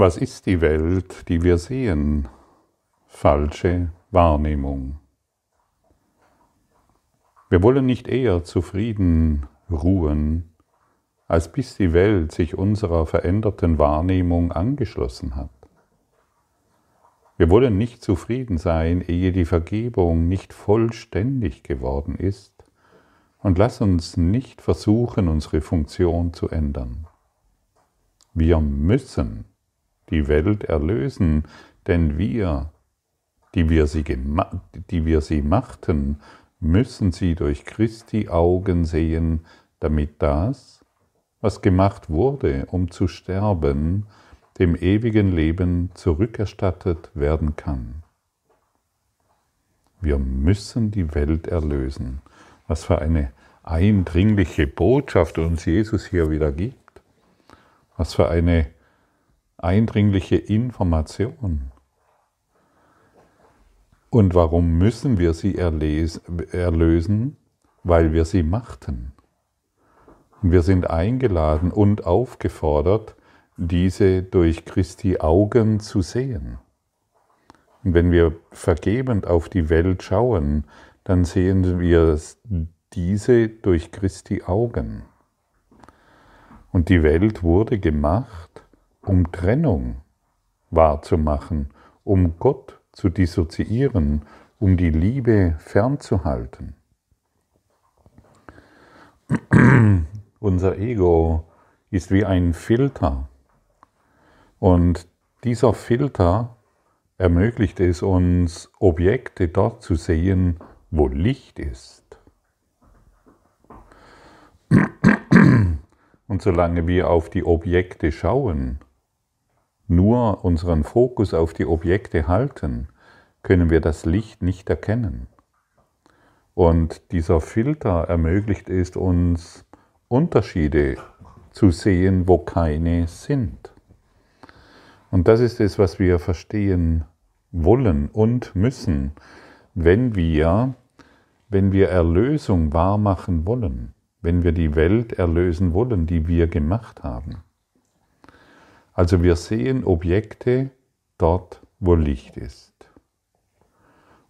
Was ist die Welt, die wir sehen? Falsche Wahrnehmung. Wir wollen nicht eher zufrieden ruhen, als bis die Welt sich unserer veränderten Wahrnehmung angeschlossen hat. Wir wollen nicht zufrieden sein, ehe die Vergebung nicht vollständig geworden ist, und lass uns nicht versuchen, unsere Funktion zu ändern. Wir müssen die Welt erlösen, denn wir, die wir sie, die wir sie machten, müssen sie durch Christi Augen sehen, damit das, was gemacht wurde, um zu sterben, dem ewigen Leben zurückerstattet werden kann. Wir müssen die Welt erlösen. Was für eine eindringliche Botschaft uns Jesus hier wieder gibt. Was für eine eindringliche Information. Und warum müssen wir sie erlösen? Weil wir sie machten. Und wir sind eingeladen und aufgefordert, diese durch Christi Augen zu sehen. Und wenn wir vergebend auf die Welt schauen, dann sehen wir diese durch Christi Augen. Und die Welt wurde gemacht, um Trennung wahrzumachen, um Gott zu dissoziieren, um die Liebe fernzuhalten. Unser Ego ist wie ein Filter und dieser Filter ermöglicht es uns, Objekte dort zu sehen, wo Licht ist. Und solange wir auf die Objekte schauen, nur unseren Fokus auf die Objekte halten, können wir das Licht nicht erkennen. Und dieser Filter ermöglicht es uns, Unterschiede zu sehen, wo keine sind. Und das ist es, was wir verstehen wollen und müssen, wenn wir, wenn wir Erlösung wahrmachen wollen, wenn wir die Welt erlösen wollen, die wir gemacht haben. Also wir sehen Objekte dort, wo Licht ist.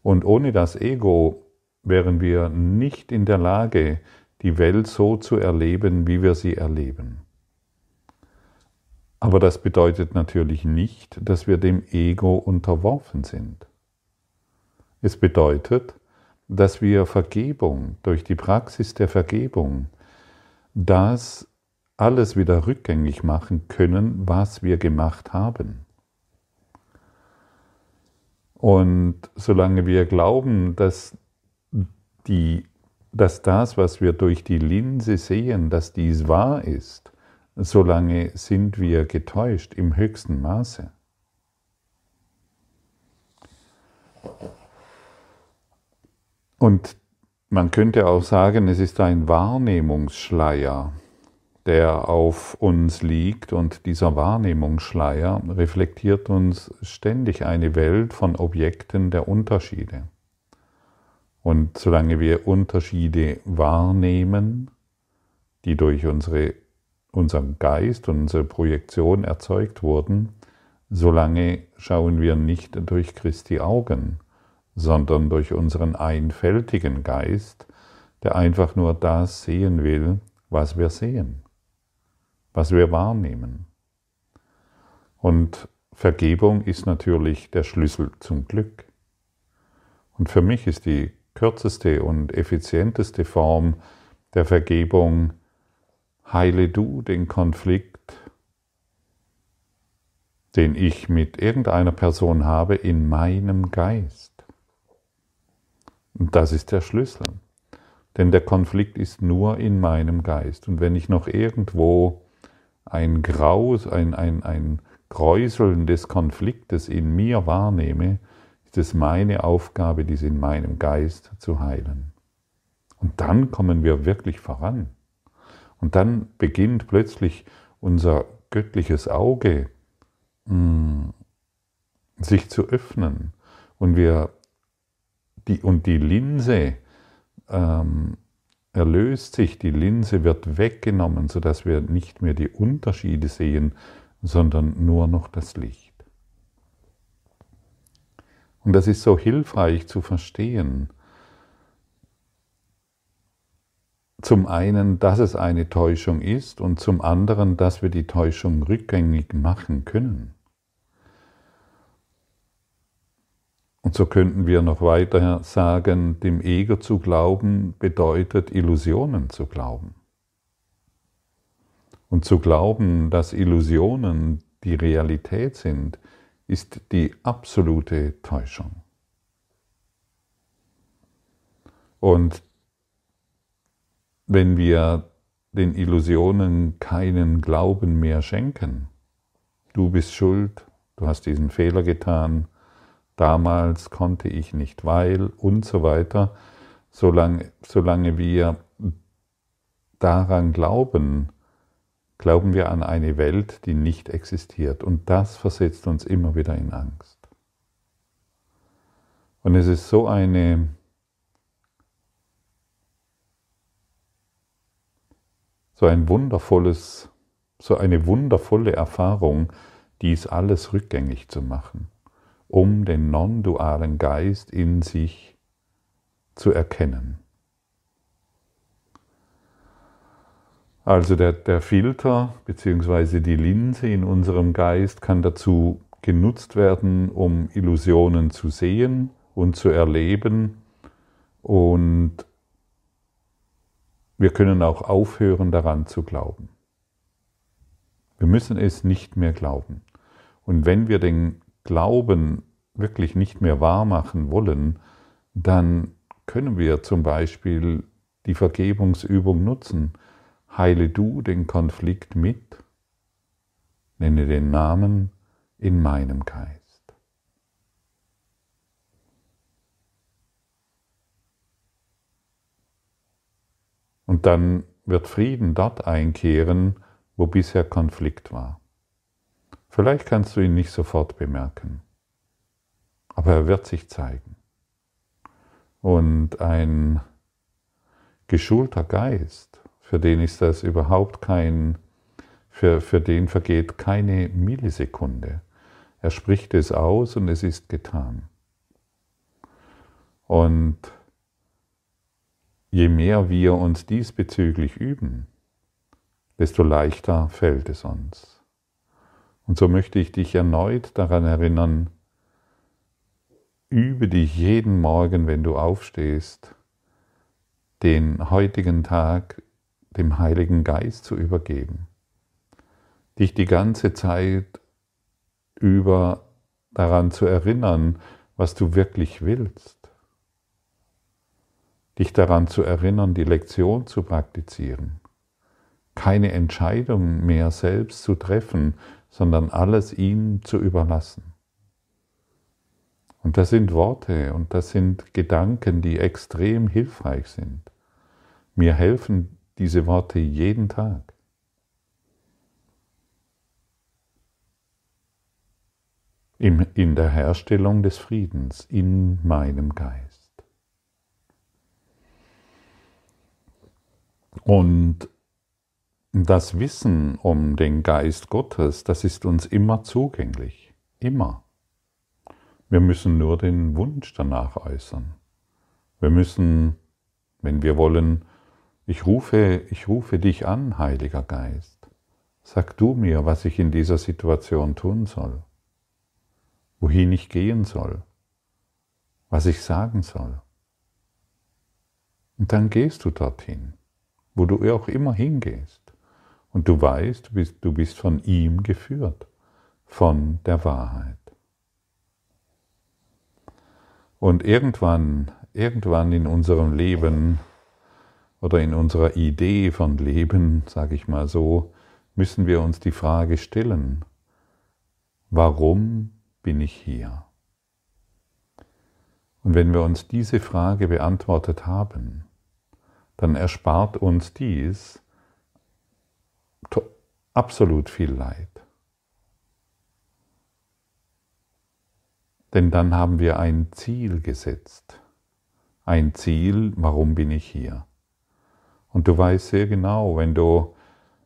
Und ohne das Ego wären wir nicht in der Lage, die Welt so zu erleben, wie wir sie erleben. Aber das bedeutet natürlich nicht, dass wir dem Ego unterworfen sind. Es bedeutet, dass wir Vergebung durch die Praxis der Vergebung das alles wieder rückgängig machen können, was wir gemacht haben. Und solange wir glauben, dass, die, dass das, was wir durch die Linse sehen, dass dies wahr ist, solange sind wir getäuscht im höchsten Maße. Und man könnte auch sagen, es ist ein Wahrnehmungsschleier, der auf uns liegt und dieser Wahrnehmungsschleier reflektiert uns ständig eine Welt von Objekten der Unterschiede. Und solange wir Unterschiede wahrnehmen, die durch unsere, unseren Geist und unsere Projektion erzeugt wurden, solange schauen wir nicht durch Christi Augen, sondern durch unseren einfältigen Geist, der einfach nur das sehen will, was wir sehen, was wir wahrnehmen. Und Vergebung ist natürlich der Schlüssel zum Glück. Und für mich ist die kürzeste und effizienteste Form der Vergebung, heile du den Konflikt, den ich mit irgendeiner Person habe, in meinem Geist. Und das ist der Schlüssel. Denn der Konflikt ist nur in meinem Geist. Und wenn ich noch irgendwo ein Graus, ein, ein, ein Kräuseln des Konfliktes in mir wahrnehme, ist es meine Aufgabe, dies in meinem Geist zu heilen. Und dann kommen wir wirklich voran. Und dann beginnt plötzlich unser göttliches Auge mh, mm, sich zu öffnen und wir die, und die Linse ähm, erlöst sich, die Linse wird weggenommen, sodass wir nicht mehr die Unterschiede sehen, sondern nur noch das Licht. Und das ist so hilfreich zu verstehen. Zum einen, dass es eine Täuschung ist und zum anderen, dass wir die Täuschung rückgängig machen können. Und so könnten wir noch weiter sagen, dem Ego zu glauben bedeutet Illusionen zu glauben. Und zu glauben, dass Illusionen die Realität sind, ist die absolute Täuschung. Und wenn wir den Illusionen keinen Glauben mehr schenken, du bist schuld, du hast diesen Fehler getan, damals konnte ich nicht, weil und so weiter, solange, solange wir daran glauben, glauben wir an eine Welt, die nicht existiert. Und das versetzt uns immer wieder in Angst. Und es ist so eine so ein wundervolles, so eine wundervolle Erfahrung, dies alles rückgängig zu machen um den non-dualen Geist in sich zu erkennen. Also der, der Filter bzw. die Linse in unserem Geist kann dazu genutzt werden, um Illusionen zu sehen und zu erleben. Und wir können auch aufhören daran zu glauben. Wir müssen es nicht mehr glauben. Und wenn wir den Glauben wirklich nicht mehr wahr machen wollen, dann können wir zum Beispiel die Vergebungsübung nutzen. Heile du den Konflikt mit, nenne den Namen in meinem Geist. Und dann wird Frieden dort einkehren, wo bisher Konflikt war. Vielleicht kannst du ihn nicht sofort bemerken, aber er wird sich zeigen. Und ein geschulter Geist, für den ist das überhaupt kein, für, für den vergeht keine Millisekunde. Er spricht es aus und es ist getan. Und je mehr wir uns diesbezüglich üben, desto leichter fällt es uns. Und so möchte ich dich erneut daran erinnern, übe dich jeden Morgen, wenn du aufstehst, den heutigen Tag dem Heiligen Geist zu übergeben. Dich die ganze Zeit über daran zu erinnern, was du wirklich willst. Dich daran zu erinnern, die Lektion zu praktizieren. Keine Entscheidung mehr selbst zu treffen, sondern alles ihm zu überlassen. Und das sind Worte und das sind Gedanken, die extrem hilfreich sind. Mir helfen diese Worte jeden Tag. In der Herstellung des Friedens in meinem Geist. Und das Wissen um den Geist Gottes, das ist uns immer zugänglich. Immer. Wir müssen nur den Wunsch danach äußern. Wir müssen, wenn wir wollen, ich rufe, ich rufe dich an, Heiliger Geist. Sag du mir, was ich in dieser Situation tun soll, wohin ich gehen soll, was ich sagen soll. Und dann gehst du dorthin, wo du auch immer hingehst. Und du weißt, du bist, von ihm geführt, von der Wahrheit. Und irgendwann, irgendwann in unserem Leben oder in unserer Idee von Leben, sage ich mal so, müssen wir uns die Frage stellen, warum bin ich hier? Und wenn wir uns diese Frage beantwortet haben, dann erspart uns dies, absolut viel Leid. Denn dann haben wir ein Ziel gesetzt. Ein Ziel, warum bin ich hier? Und du weißt sehr genau, wenn du,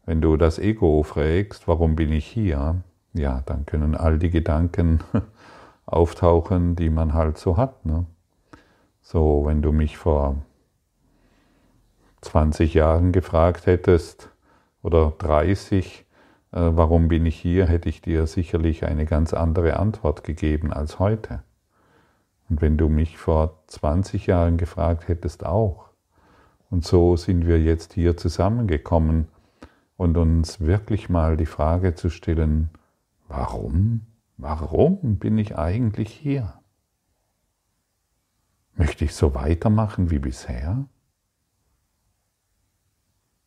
Wenn du das Ego fragst, warum bin ich hier, ja, dann können all die Gedanken auftauchen, die man halt so hat. Ne? So, wenn du mich vor 20 Jahren gefragt hättest oder 30, äh, warum bin ich hier, hätte ich dir sicherlich eine ganz andere Antwort gegeben als heute. Und wenn du mich vor 20 Jahren gefragt hättest, auch. Und so sind wir jetzt hier zusammengekommen und uns wirklich mal die Frage zu stellen, warum, warum bin ich eigentlich hier? Möchte ich so weitermachen wie bisher?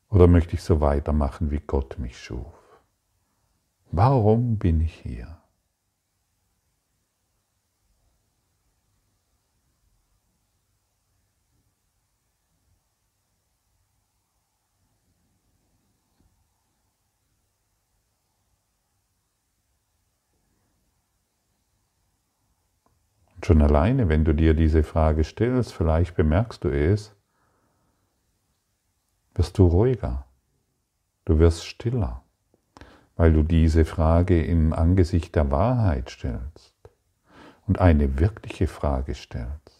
Oder möchte ich so weitermachen, wie Gott mich schuf? Warum bin ich hier? schon alleine, wenn du dir diese Frage stellst, vielleicht bemerkst du es, wirst du ruhiger, du wirst stiller, weil du diese Frage im Angesicht der Wahrheit stellst und eine wirkliche Frage stellst.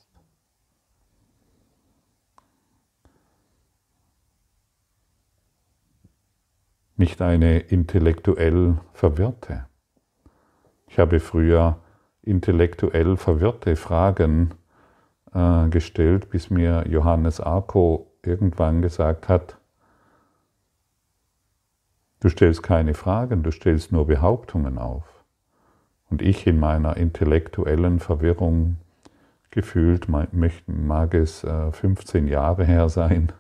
Nicht eine intellektuell verwirrte. Ich habe früher intellektuell verwirrte Fragen äh, gestellt, bis mir Johannes Arco irgendwann gesagt hat, du stellst keine Fragen, du stellst nur Behauptungen auf. Und ich in meiner intellektuellen Verwirrung gefühlt, mag es 15 äh, Jahre her sein,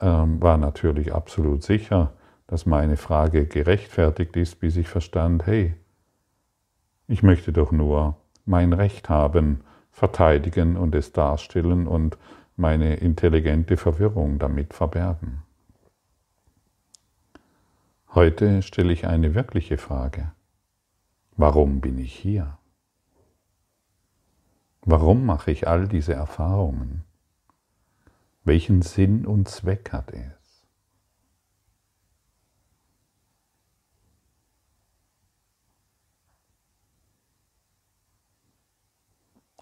ähm, war natürlich absolut sicher, dass meine Frage gerechtfertigt ist, bis ich verstand, hey, ich möchte doch nur mein Recht haben, verteidigen und es darstellen und meine intelligente Verwirrung damit verbergen. Heute stelle ich eine wirkliche Frage. Warum bin ich hier? Warum mache ich all diese Erfahrungen? Welchen Sinn und Zweck hat es?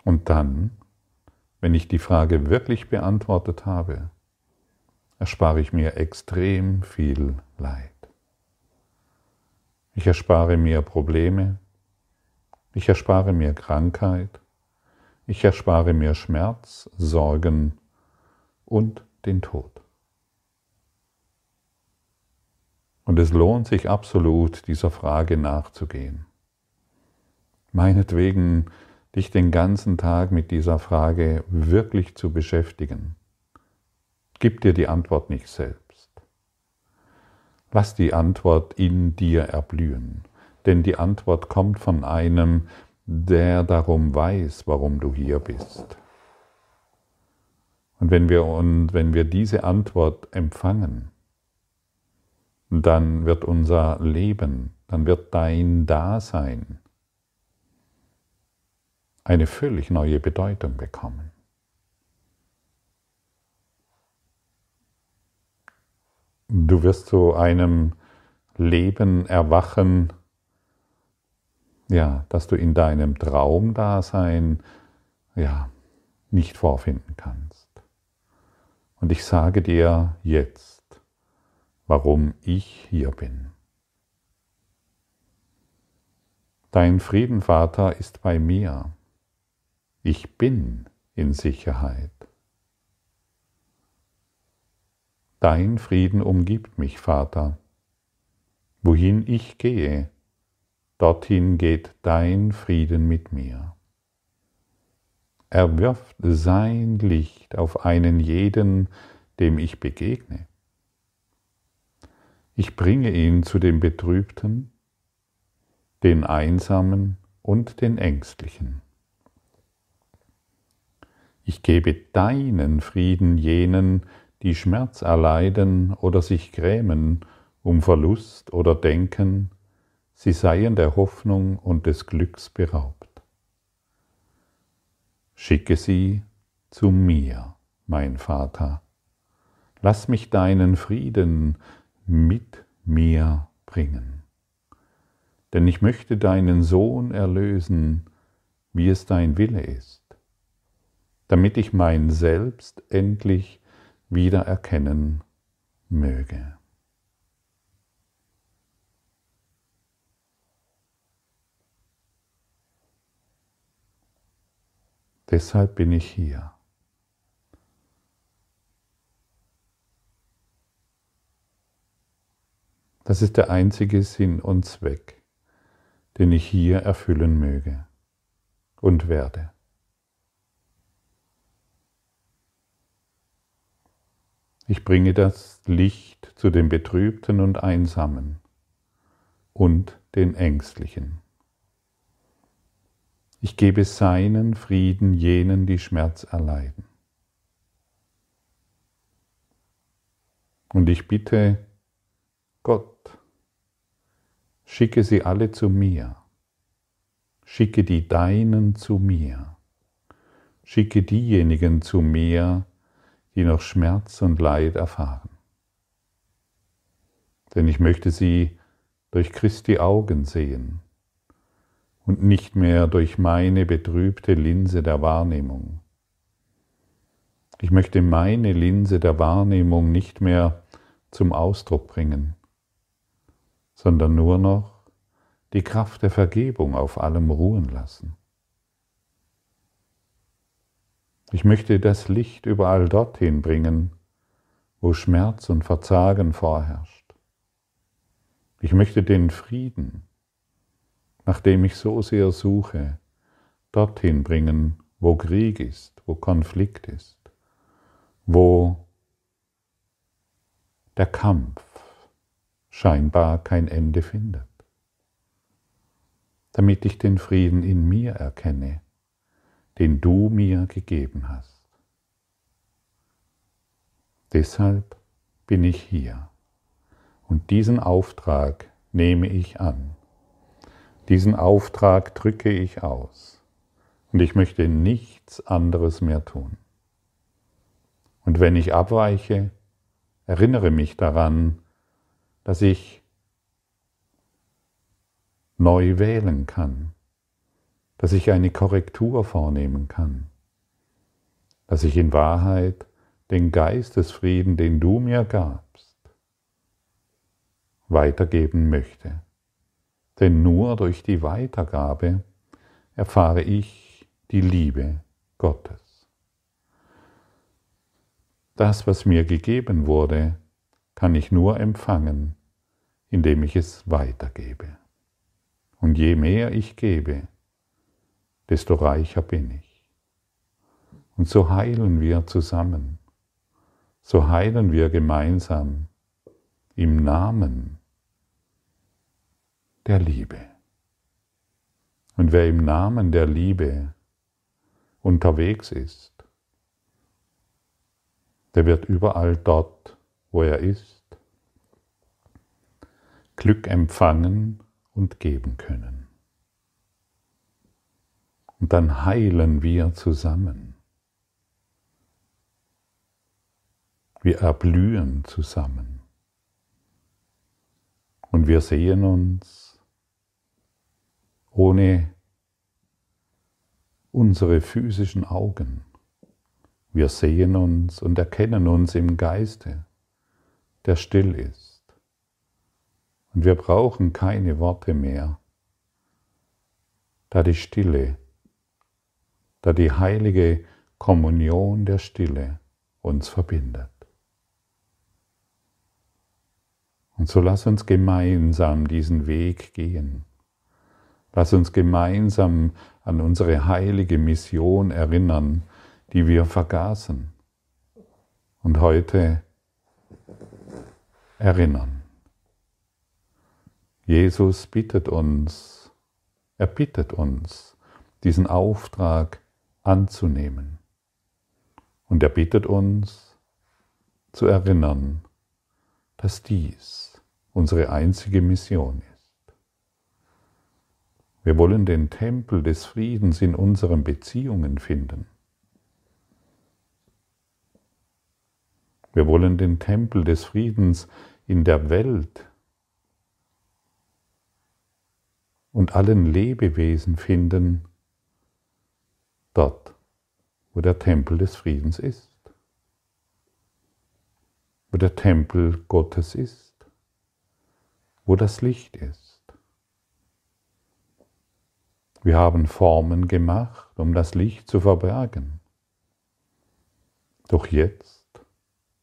Und dann, wenn ich die Frage wirklich beantwortet habe, erspare ich mir extrem viel Leid. Ich erspare mir Probleme, ich erspare mir Krankheit, ich erspare mir Schmerz, Sorgen und den Tod. Und es lohnt sich absolut, dieser Frage nachzugehen. Meinetwegen dich den ganzen Tag mit dieser Frage wirklich zu beschäftigen. Gib dir die Antwort nicht selbst. Lass die Antwort in dir erblühen, denn die Antwort kommt von einem, der darum weiß, warum du hier bist. Und wenn wir, und wenn wir diese Antwort empfangen, dann wird unser Leben, dann wird dein Dasein eine völlig neue Bedeutung bekommen. Du wirst zu einem Leben erwachen, ja, dass du in deinem Traumdasein ja nicht vorfinden kannst. Und ich sage dir jetzt, warum ich hier bin. Dein Friedenvater ist bei mir. Ich bin in Sicherheit. Dein Frieden umgibt mich, Vater. Wohin ich gehe, dorthin geht dein Frieden mit mir. Er wirft sein Licht auf einen jeden, dem ich begegne. Ich bringe ihn zu den Betrübten, den Einsamen und den Ängstlichen. Ich gebe deinen Frieden jenen, die Schmerz erleiden oder sich grämen um Verlust oder denken, sie seien der Hoffnung und des Glücks beraubt. Schicke sie zu mir, mein Vater. Lass mich deinen Frieden mit mir bringen. Denn ich möchte deinen Sohn erlösen, wie es dein Wille ist, damit ich mein Selbst endlich wieder erkennen möge. Deshalb bin ich hier. Das ist der einzige Sinn und Zweck, den ich hier erfüllen möge und werde. Ich bringe das Licht zu den Betrübten und Einsamen und den Ängstlichen. Ich gebe seinen Frieden jenen, die Schmerz erleiden. Und ich bitte Gott, schicke sie alle zu mir. Schicke die Deinen zu mir. Schicke diejenigen zu mir, die noch Schmerz und Leid erfahren. Denn ich möchte sie durch Christi Augen sehen und nicht mehr durch meine betrübte Linse der Wahrnehmung. Ich möchte meine Linse der Wahrnehmung nicht mehr zum Ausdruck bringen, sondern nur noch die Kraft der Vergebung auf allem ruhen lassen. Ich möchte das Licht überall dorthin bringen, wo Schmerz und Verzagen vorherrscht. Ich möchte den Frieden, nach dem ich so sehr suche, dorthin bringen, wo Krieg ist, wo Konflikt ist, wo der Kampf scheinbar kein Ende findet, damit ich den Frieden in mir erkenne, den du mir gegeben hast. Deshalb bin ich hier und diesen Auftrag nehme ich an. Diesen Auftrag drücke ich aus und ich möchte nichts anderes mehr tun. Und wenn ich abweiche, erinnere mich daran, dass ich neu wählen kann, dass ich eine Korrektur vornehmen kann, dass ich in Wahrheit den Geistesfrieden, den du mir gabst, weitergeben möchte. Denn nur durch die Weitergabe erfahre ich die Liebe Gottes. Das, was mir gegeben wurde, kann ich nur empfangen, indem ich es weitergebe. Und je mehr ich gebe, desto reicher bin ich. Und so heilen wir zusammen, so heilen wir gemeinsam im Namen der Liebe. Und wer im Namen der Liebe unterwegs ist, der wird überall dort wo er ist, Glück empfangen und geben können. Und dann heilen wir zusammen. Wir erblühen zusammen. Und wir sehen uns ohne unsere physischen Augen. Wir sehen uns und erkennen uns im Geiste der still ist. Und wir brauchen keine Worte mehr, da die Stille, da die heilige Kommunion der Stille uns verbindet. Und so lass uns gemeinsam diesen Weg gehen. Lass uns gemeinsam an unsere heilige Mission erinnern, die wir vergaßen. Und heute erinnern. Jesus bittet uns, er bittet uns, diesen Auftrag anzunehmen. Und er bittet uns zu erinnern, dass dies unsere einzige Mission ist. Wir wollen den Tempel des Friedens in unseren Beziehungen finden. Wir wollen den Tempel des Friedens in der Welt und allen Lebewesen finden, dort, wo der Tempel des Friedens ist, wo der Tempel Gottes ist, wo das Licht ist. Wir haben Formen gemacht, um das Licht zu verbergen. Doch jetzt,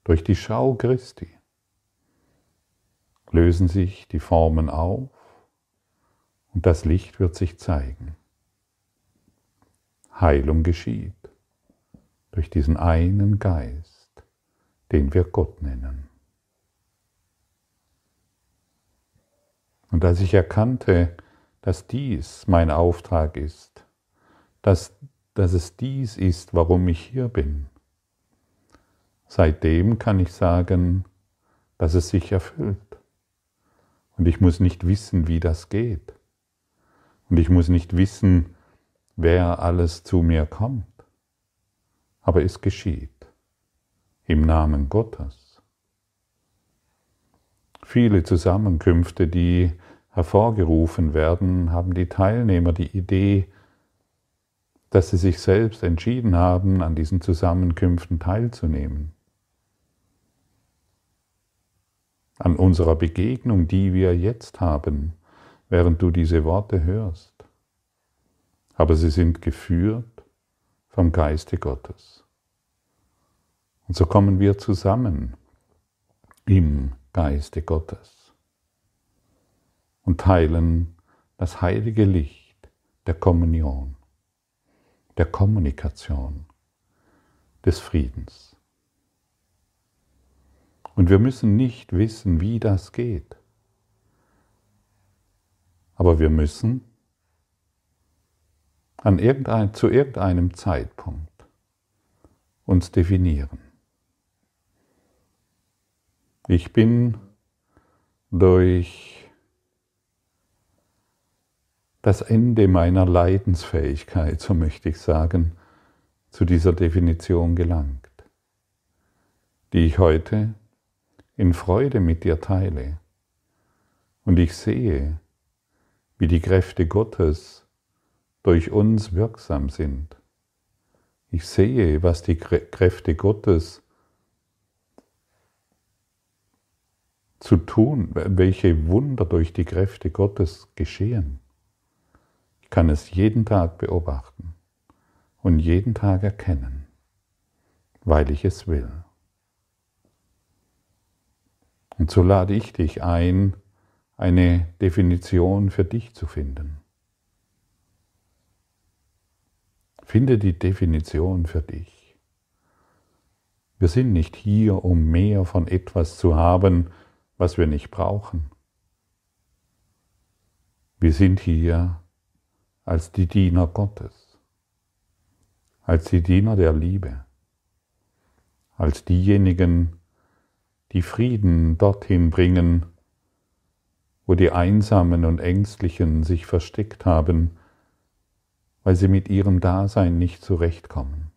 durch die Schau Christi, lösen sich die Formen auf und das Licht wird sich zeigen. Heilung geschieht durch diesen einen Geist, den wir Gott nennen. Und als ich erkannte, dass dies mein Auftrag ist, dass, dass es dies ist, warum ich hier bin, seitdem kann ich sagen, dass es sich erfüllt. Und ich muss nicht wissen, wie das geht. Und ich muss nicht wissen, wer alles zu mir kommt. Aber es geschieht im Namen Gottes. Viele Zusammenkünfte, die hervorgerufen werden, haben die Teilnehmer die Idee, dass sie sich selbst entschieden haben, an diesen Zusammenkünften teilzunehmen. An unserer Begegnung, die wir jetzt haben, während du diese Worte hörst. Aber sie sind geführt vom Geiste Gottes. Und so kommen wir zusammen im Geiste Gottes und teilen das heilige Licht der Kommunion, der Kommunikation, des Friedens. Und wir müssen nicht wissen, wie das geht. Aber wir müssen an irgendein, zu irgendeinem Zeitpunkt uns definieren. Ich bin durch das Ende meiner Leidensfähigkeit, so möchte ich sagen, zu dieser Definition gelangt, die ich heute in Freude mit dir teile. Und ich sehe, wie die Kräfte Gottes durch uns wirksam sind. Ich sehe, was die Kräfte Gottes zu tun, welche Wunder durch die Kräfte Gottes geschehen. Ich kann es jeden Tag beobachten und jeden Tag erkennen, weil ich es will. Und so lade ich dich ein, eine Definition für dich zu finden. Finde die Definition für dich. Wir sind nicht hier, um mehr von etwas zu haben, was wir nicht brauchen. Wir sind hier als die Diener Gottes, als die Diener der Liebe, als diejenigen, die Frieden dorthin bringen, wo die Einsamen und Ängstlichen sich versteckt haben, weil sie mit ihrem Dasein nicht zurechtkommen.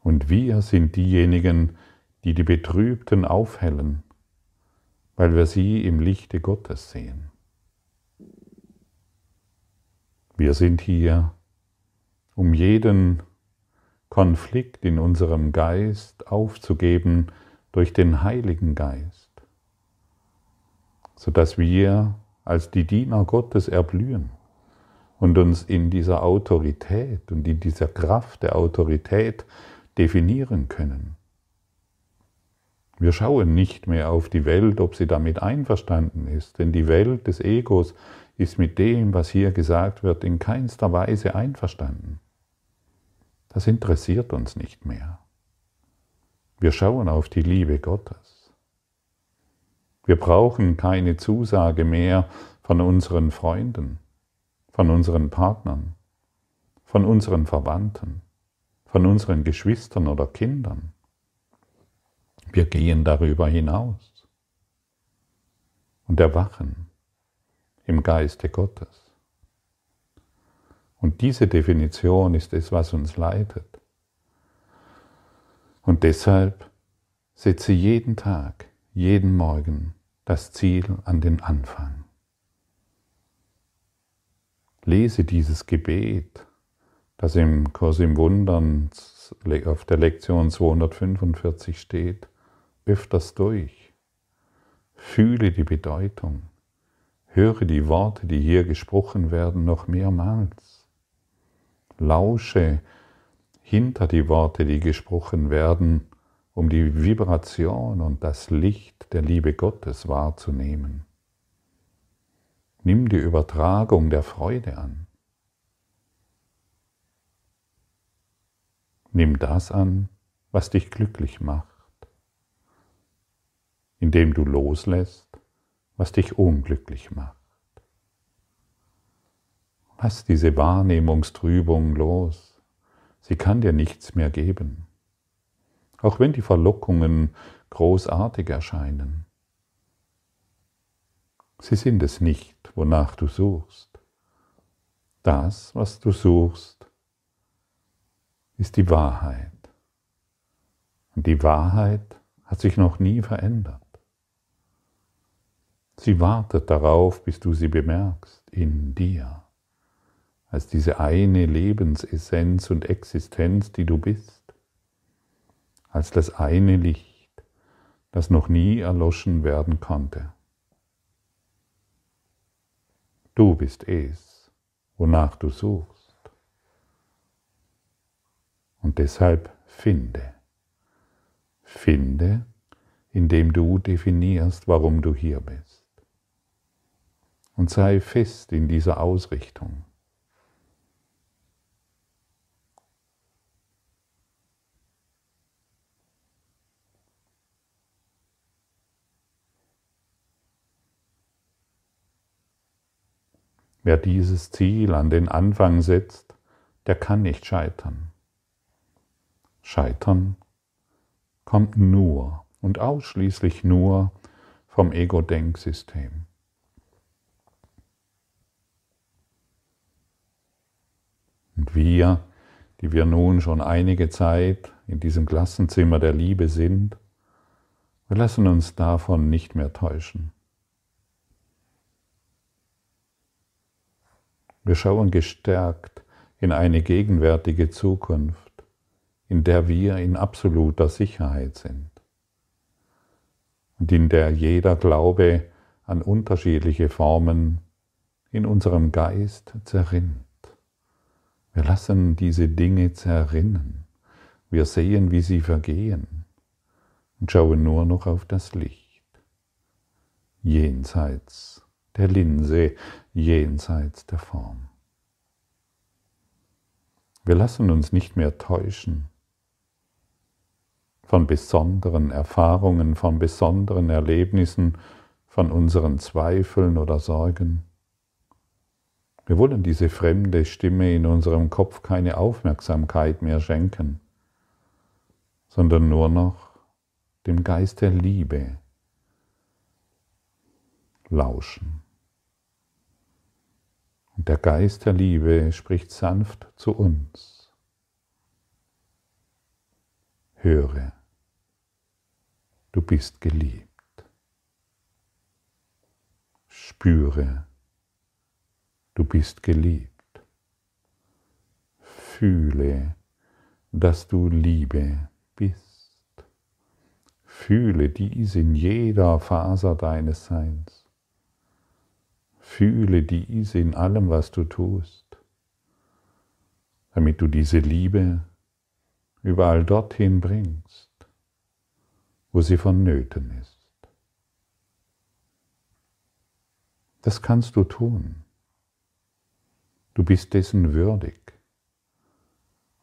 Und wir sind diejenigen, die die Betrübten aufhellen, weil wir sie im Lichte Gottes sehen. Wir sind hier, um jeden Konflikt in unserem Geist aufzugeben durch den Heiligen Geist sodass wir als die Diener Gottes erblühen und uns in dieser Autorität und in dieser Kraft der Autorität definieren können. Wir schauen nicht mehr auf die Welt, ob sie damit einverstanden ist, denn die Welt des Egos ist mit dem, was hier gesagt wird, in keinster Weise einverstanden. Das interessiert uns nicht mehr. Wir schauen auf die Liebe Gottes. Wir brauchen keine Zusage mehr von unseren Freunden, von unseren Partnern, von unseren Verwandten, von unseren Geschwistern oder Kindern. Wir gehen darüber hinaus und erwachen im Geiste Gottes. Und diese Definition ist es, was uns leitet. Und deshalb setze jeden Tag jeden Morgen das Ziel an den Anfang. Lese dieses Gebet, das im Kurs im Wundern auf der Lektion 245 steht, öfters durch. Fühle die Bedeutung. Höre die Worte, die hier gesprochen werden, noch mehrmals. Lausche hinter die Worte, die gesprochen werden, um die Vibration und das Licht der Liebe Gottes wahrzunehmen. Nimm die Übertragung der Freude an. Nimm das an, was dich glücklich macht, indem du loslässt, was dich unglücklich macht. Lass diese Wahrnehmungstrübung los. Sie kann dir nichts mehr geben. Auch wenn die Verlockungen großartig erscheinen. Sie sind es nicht, wonach du suchst. Das, was du suchst, ist die Wahrheit. Und die Wahrheit hat sich noch nie verändert. Sie wartet darauf, bis du sie bemerkst, in dir, als diese eine Lebensessenz und Existenz, die du bist, als das eine Licht, das noch nie erloschen werden konnte. Du bist es, wonach du suchst. Und deshalb finde. Finde, indem du definierst, warum du hier bist. Und sei fest in dieser Ausrichtung. Wer dieses Ziel an den Anfang setzt, der kann nicht scheitern. Scheitern kommt nur und ausschließlich nur vom Ego-Denksystem. Und wir, die wir nun schon einige Zeit in diesem Klassenzimmer der Liebe sind, wir lassen uns davon nicht mehr täuschen. Wir schauen gestärkt in eine gegenwärtige Zukunft, in der wir in absoluter Sicherheit sind und in der jeder Glaube an unterschiedliche Formen in unserem Geist zerrinnt. Wir lassen diese Dinge zerrinnen. Wir sehen, wie sie vergehen und schauen nur noch auf das Licht. Jenseits der Linse, jenseits der Form. Wir lassen uns nicht mehr täuschen von besonderen Erfahrungen, von besonderen Erlebnissen, von unseren Zweifeln oder Sorgen. Wir wollen diese fremde Stimme in unserem Kopf keine Aufmerksamkeit mehr schenken, sondern nur noch dem Geist der Liebe lauschen. Und der Geist der Liebe spricht sanft zu uns. Höre, du bist geliebt. Spüre, du bist geliebt. Fühle, dass du Liebe bist. Fühle dies in jeder Faser deines Seins. Fühle dies in allem, was du tust, damit du diese Liebe überall dorthin bringst, wo sie vonnöten ist. Das kannst du tun. Du bist dessen würdig.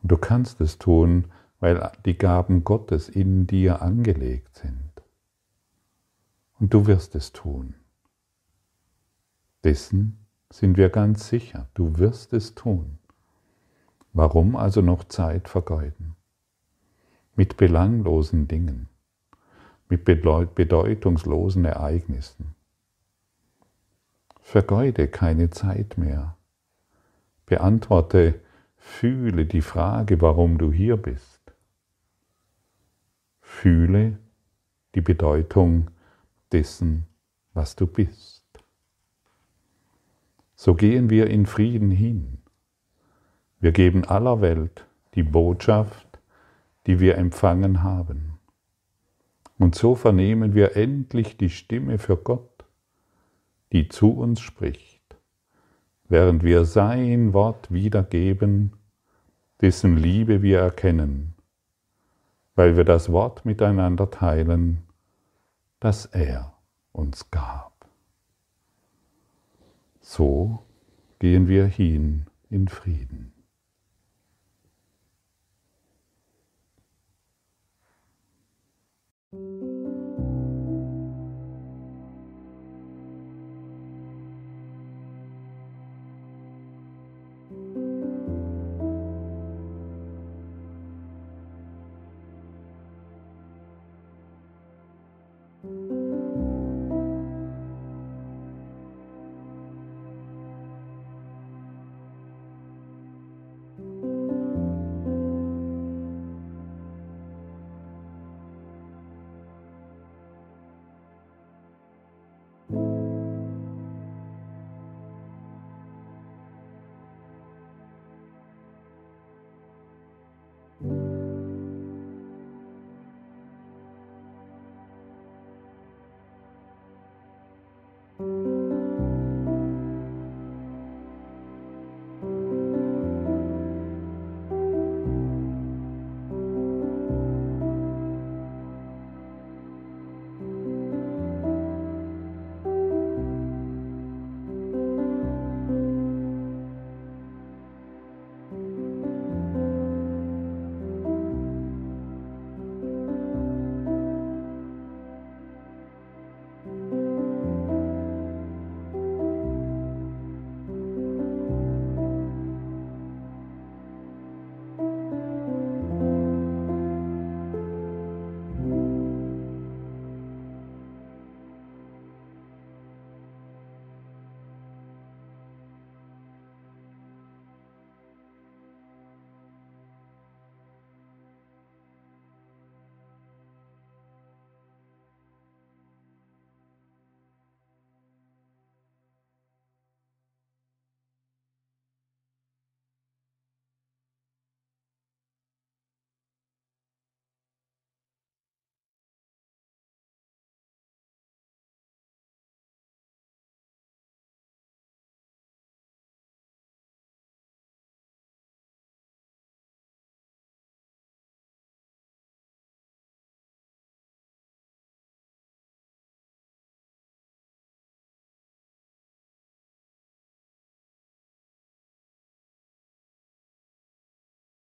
Und du kannst es tun, weil die Gaben Gottes in dir angelegt sind. Und du wirst es tun. Dessen sind wir ganz sicher, du wirst es tun. Warum also noch Zeit vergeuden? Mit belanglosen Dingen, mit bedeutungslosen Ereignissen. Vergeude keine Zeit mehr. Beantworte, fühle die Frage, warum du hier bist. Fühle die Bedeutung dessen, was du bist. So gehen wir in Frieden hin. Wir geben aller Welt die Botschaft, die wir empfangen haben. Und so vernehmen wir endlich die Stimme für Gott, die zu uns spricht, während wir sein Wort wiedergeben, dessen Liebe wir erkennen, weil wir das Wort miteinander teilen, das er uns gab. So gehen wir hin in Frieden. Musik